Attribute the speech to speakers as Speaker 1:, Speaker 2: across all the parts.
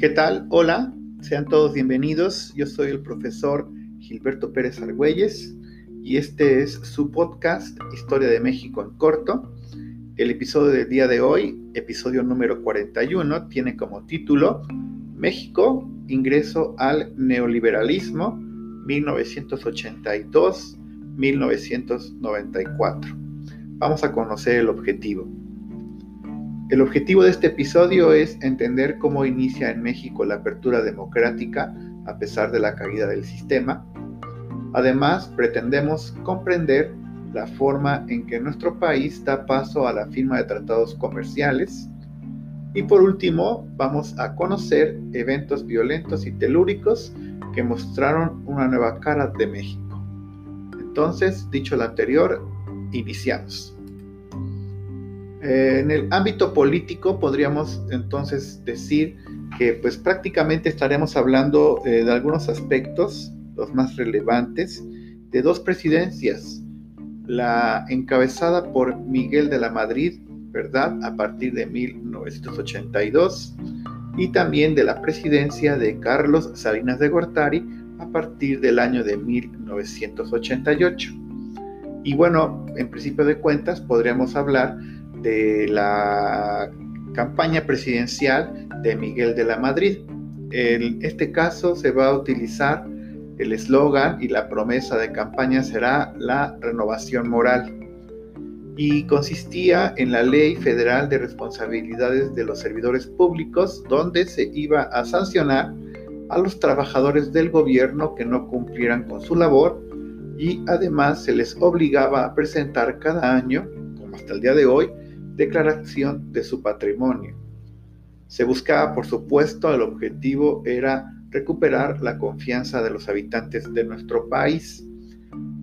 Speaker 1: ¿Qué tal? Hola, sean todos bienvenidos. Yo soy el profesor Gilberto Pérez Argüelles y este es su podcast Historia de México en corto. El episodio del día de hoy, episodio número 41, tiene como título México, ingreso al neoliberalismo 1982-1994. Vamos a conocer el objetivo. El objetivo de este episodio es entender cómo inicia en México la apertura democrática a pesar de la caída del sistema. Además, pretendemos comprender la forma en que nuestro país da paso a la firma de tratados comerciales. Y por último, vamos a conocer eventos violentos y telúricos que mostraron una nueva cara de México. Entonces, dicho lo anterior, iniciamos. Eh, en el ámbito político podríamos entonces decir que pues prácticamente estaremos hablando eh, de algunos aspectos, los más relevantes, de dos presidencias, la encabezada por Miguel de la Madrid, ¿verdad? A partir de 1982, y también de la presidencia de Carlos Salinas de Gortari a partir del año de 1988. Y bueno, en principio de cuentas podríamos hablar de la campaña presidencial de Miguel de la Madrid. En este caso se va a utilizar el eslogan y la promesa de campaña será la renovación moral y consistía en la Ley Federal de Responsabilidades de los Servidores Públicos, donde se iba a sancionar a los trabajadores del gobierno que no cumplieran con su labor y además se les obligaba a presentar cada año, como hasta el día de hoy, declaración de su patrimonio. Se buscaba, por supuesto, el objetivo era recuperar la confianza de los habitantes de nuestro país.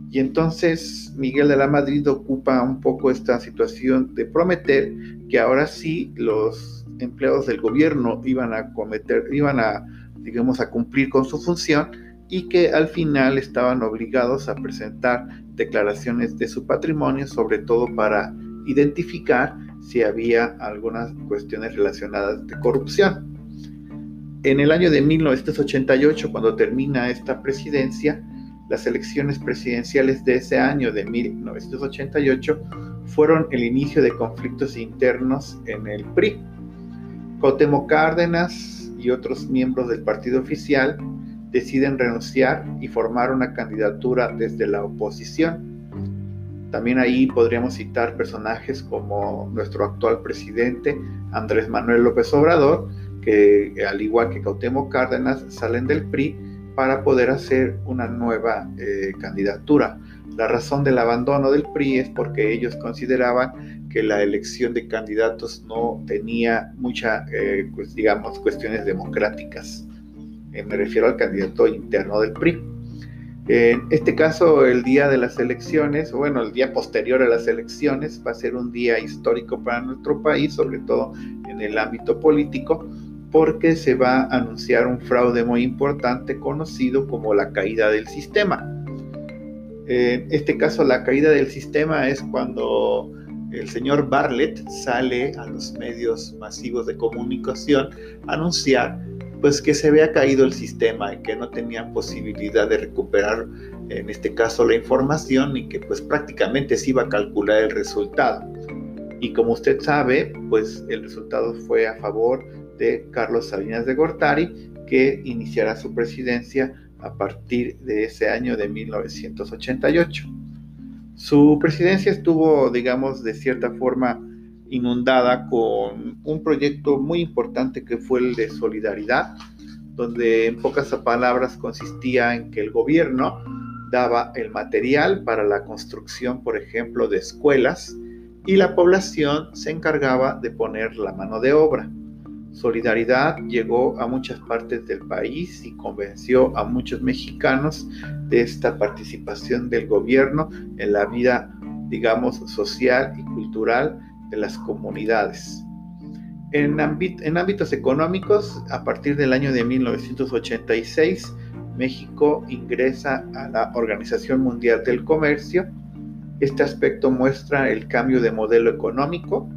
Speaker 1: Y entonces Miguel de la Madrid ocupa un poco esta situación de prometer que ahora sí los empleados del gobierno iban a cometer, iban a, digamos, a cumplir con su función y que al final estaban obligados a presentar declaraciones de su patrimonio, sobre todo para identificar si había algunas cuestiones relacionadas de corrupción. En el año de 1988, cuando termina esta presidencia, las elecciones presidenciales de ese año de 1988 fueron el inicio de conflictos internos en el PRI. Cotemo Cárdenas y otros miembros del partido oficial deciden renunciar y formar una candidatura desde la oposición. También ahí podríamos citar personajes como nuestro actual presidente Andrés Manuel López Obrador, que al igual que Cautemo Cárdenas salen del PRI para poder hacer una nueva eh, candidatura. La razón del abandono del PRI es porque ellos consideraban que la elección de candidatos no tenía muchas, eh, pues, digamos, cuestiones democráticas. Eh, me refiero al candidato interno del PRI. En este caso, el día de las elecciones, bueno, el día posterior a las elecciones, va a ser un día histórico para nuestro país, sobre todo en el ámbito político, porque se va a anunciar un fraude muy importante conocido como la caída del sistema. En este caso, la caída del sistema es cuando el señor Bartlett sale a los medios masivos de comunicación a anunciar pues que se había caído el sistema y que no tenían posibilidad de recuperar en este caso la información y que pues prácticamente se iba a calcular el resultado. Y como usted sabe, pues el resultado fue a favor de Carlos Salinas de Gortari, que iniciará su presidencia a partir de ese año de 1988. Su presidencia estuvo, digamos, de cierta forma inundada con un proyecto muy importante que fue el de solidaridad, donde en pocas palabras consistía en que el gobierno daba el material para la construcción, por ejemplo, de escuelas y la población se encargaba de poner la mano de obra. Solidaridad llegó a muchas partes del país y convenció a muchos mexicanos de esta participación del gobierno en la vida, digamos, social y cultural de las comunidades. En, ámbitos económicos, a partir del año de 1986, México ingresa a la Organización Mundial del Comercio Este aspecto muestra el cambio de modelo económico.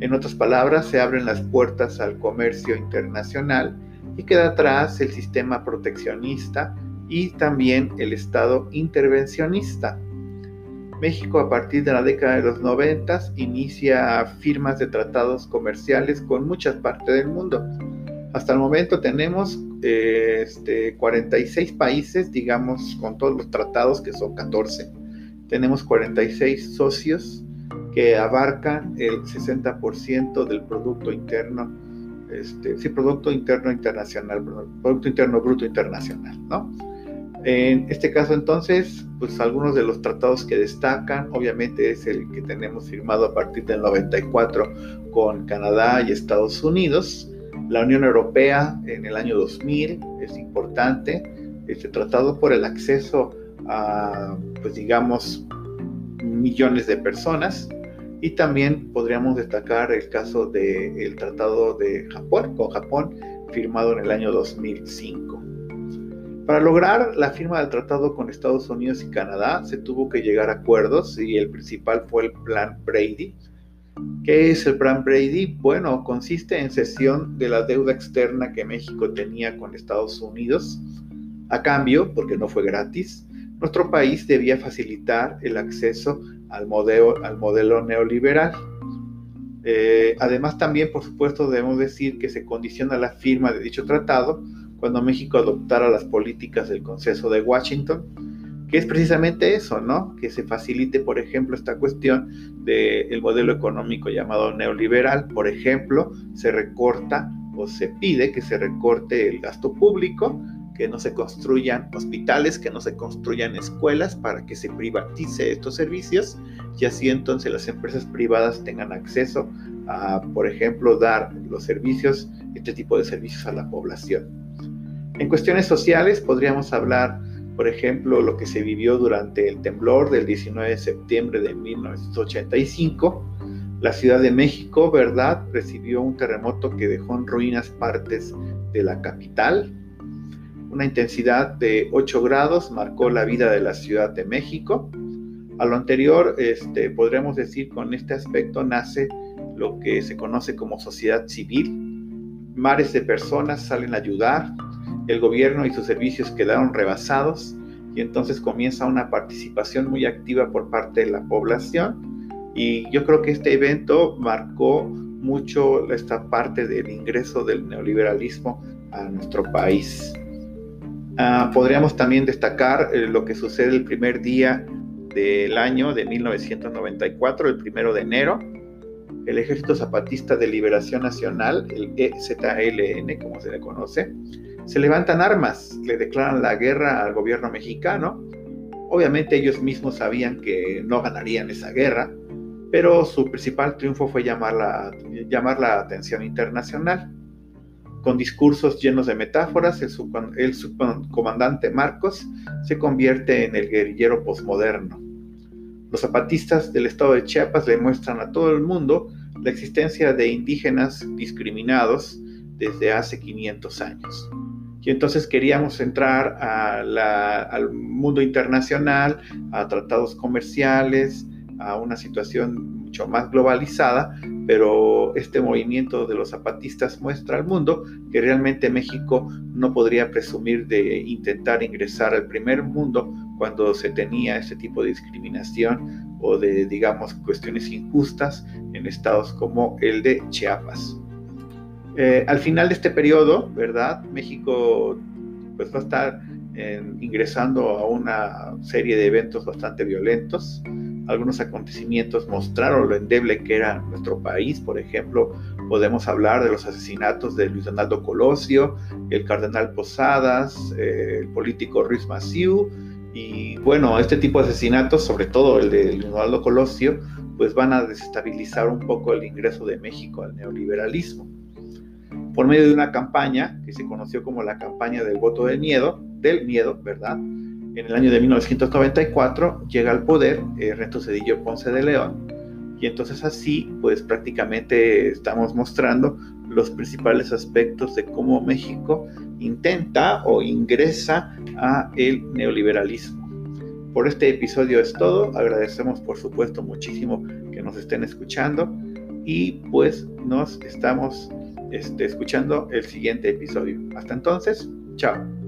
Speaker 1: En otras palabras, se abren las puertas al comercio internacional y queda atrás el sistema proteccionista y también el Estado intervencionista. México a partir de la década de los 90 inicia firmas de tratados comerciales con muchas partes del mundo. Hasta el momento tenemos eh, este, 46 países, digamos, con todos los tratados, que son 14. Tenemos 46 socios que abarcan el 60% del Producto Interno, este, sí, Producto Interno Internacional, Producto Interno Bruto Internacional, ¿no? En este caso entonces, pues algunos de los tratados que destacan, obviamente es el que tenemos firmado a partir del 94 con Canadá y Estados Unidos, la Unión Europea en el año 2000 es importante, este tratado por el acceso a, pues digamos, millones de personas. Y también podríamos destacar el caso del tratado de Japón, con Japón, firmado en el año 2005. Para lograr la firma del tratado con Estados Unidos y Canadá se tuvo que llegar a acuerdos y el principal fue el Plan Brady. ¿Qué es el Plan Brady? Bueno, consiste en cesión de la deuda externa que México tenía con Estados Unidos. A cambio, porque no fue gratis, nuestro país debía facilitar el acceso al modelo, al modelo neoliberal. Eh, además, también, por supuesto, debemos decir que se condiciona la firma de dicho tratado cuando México adoptara las políticas del Consenso de Washington, que es precisamente eso, ¿no? Que se facilite, por ejemplo, esta cuestión del modelo económico llamado neoliberal. Por ejemplo, se recorta o se pide que se recorte el gasto público que no se construyan hospitales, que no se construyan escuelas para que se privatice estos servicios y así entonces las empresas privadas tengan acceso a, por ejemplo, dar los servicios, este tipo de servicios a la población. En cuestiones sociales podríamos hablar, por ejemplo, lo que se vivió durante el temblor del 19 de septiembre de 1985. La Ciudad de México, ¿verdad?, recibió un terremoto que dejó en ruinas partes de la capital, una intensidad de 8 grados marcó la vida de la Ciudad de México. A lo anterior, este, podríamos decir, con este aspecto nace lo que se conoce como sociedad civil. Mares de personas salen a ayudar, el gobierno y sus servicios quedaron rebasados y entonces comienza una participación muy activa por parte de la población. Y yo creo que este evento marcó mucho esta parte del ingreso del neoliberalismo a nuestro país. Ah, podríamos también destacar eh, lo que sucede el primer día del año de 1994, el primero de enero. El Ejército Zapatista de Liberación Nacional, el EZLN, como se le conoce, se levantan armas, le declaran la guerra al gobierno mexicano. Obviamente ellos mismos sabían que no ganarían esa guerra, pero su principal triunfo fue llamar la, llamar la atención internacional. Con discursos llenos de metáforas, el, subcomandante Marcos se convierte en el guerrillero posmoderno. Los zapatistas del estado de Chiapas le muestran a todo el mundo la existencia de indígenas discriminados desde hace 500 años. Y entonces queríamos entrar al mundo internacional, a tratados comerciales, a una situación mucho más globalizada, pero este movimiento de los zapatistas muestra al mundo que realmente México no podría presumir de intentar ingresar al primer mundo cuando se tenía este tipo de discriminación o de, digamos, cuestiones injustas en estados como el de Chiapas. Eh, al final de este periodo, ¿verdad? México pues va a estar ingresando a una serie de eventos bastante violentos, algunos acontecimientos mostraron lo endeble que era nuestro país. Por ejemplo, podemos hablar de los asesinatos de Luis Donaldo Colosio, el cardenal Posadas, eh, el político Ruiz Massieu. Y bueno, este tipo de asesinatos, sobre todo el de Luis Donaldo Colosio, pues van a desestabilizar un poco el ingreso de México al neoliberalismo. Por medio de una campaña que se conoció como la campaña del voto del miedo, del miedo, ¿verdad? En el año de 1994 llega al poder Ernesto Cedillo Ponce de León y entonces así pues prácticamente estamos mostrando los principales aspectos de cómo México intenta o ingresa a el neoliberalismo. Por este episodio es todo. Agradecemos por supuesto muchísimo que nos estén escuchando y pues nos estamos este, escuchando el siguiente episodio. Hasta entonces, chao.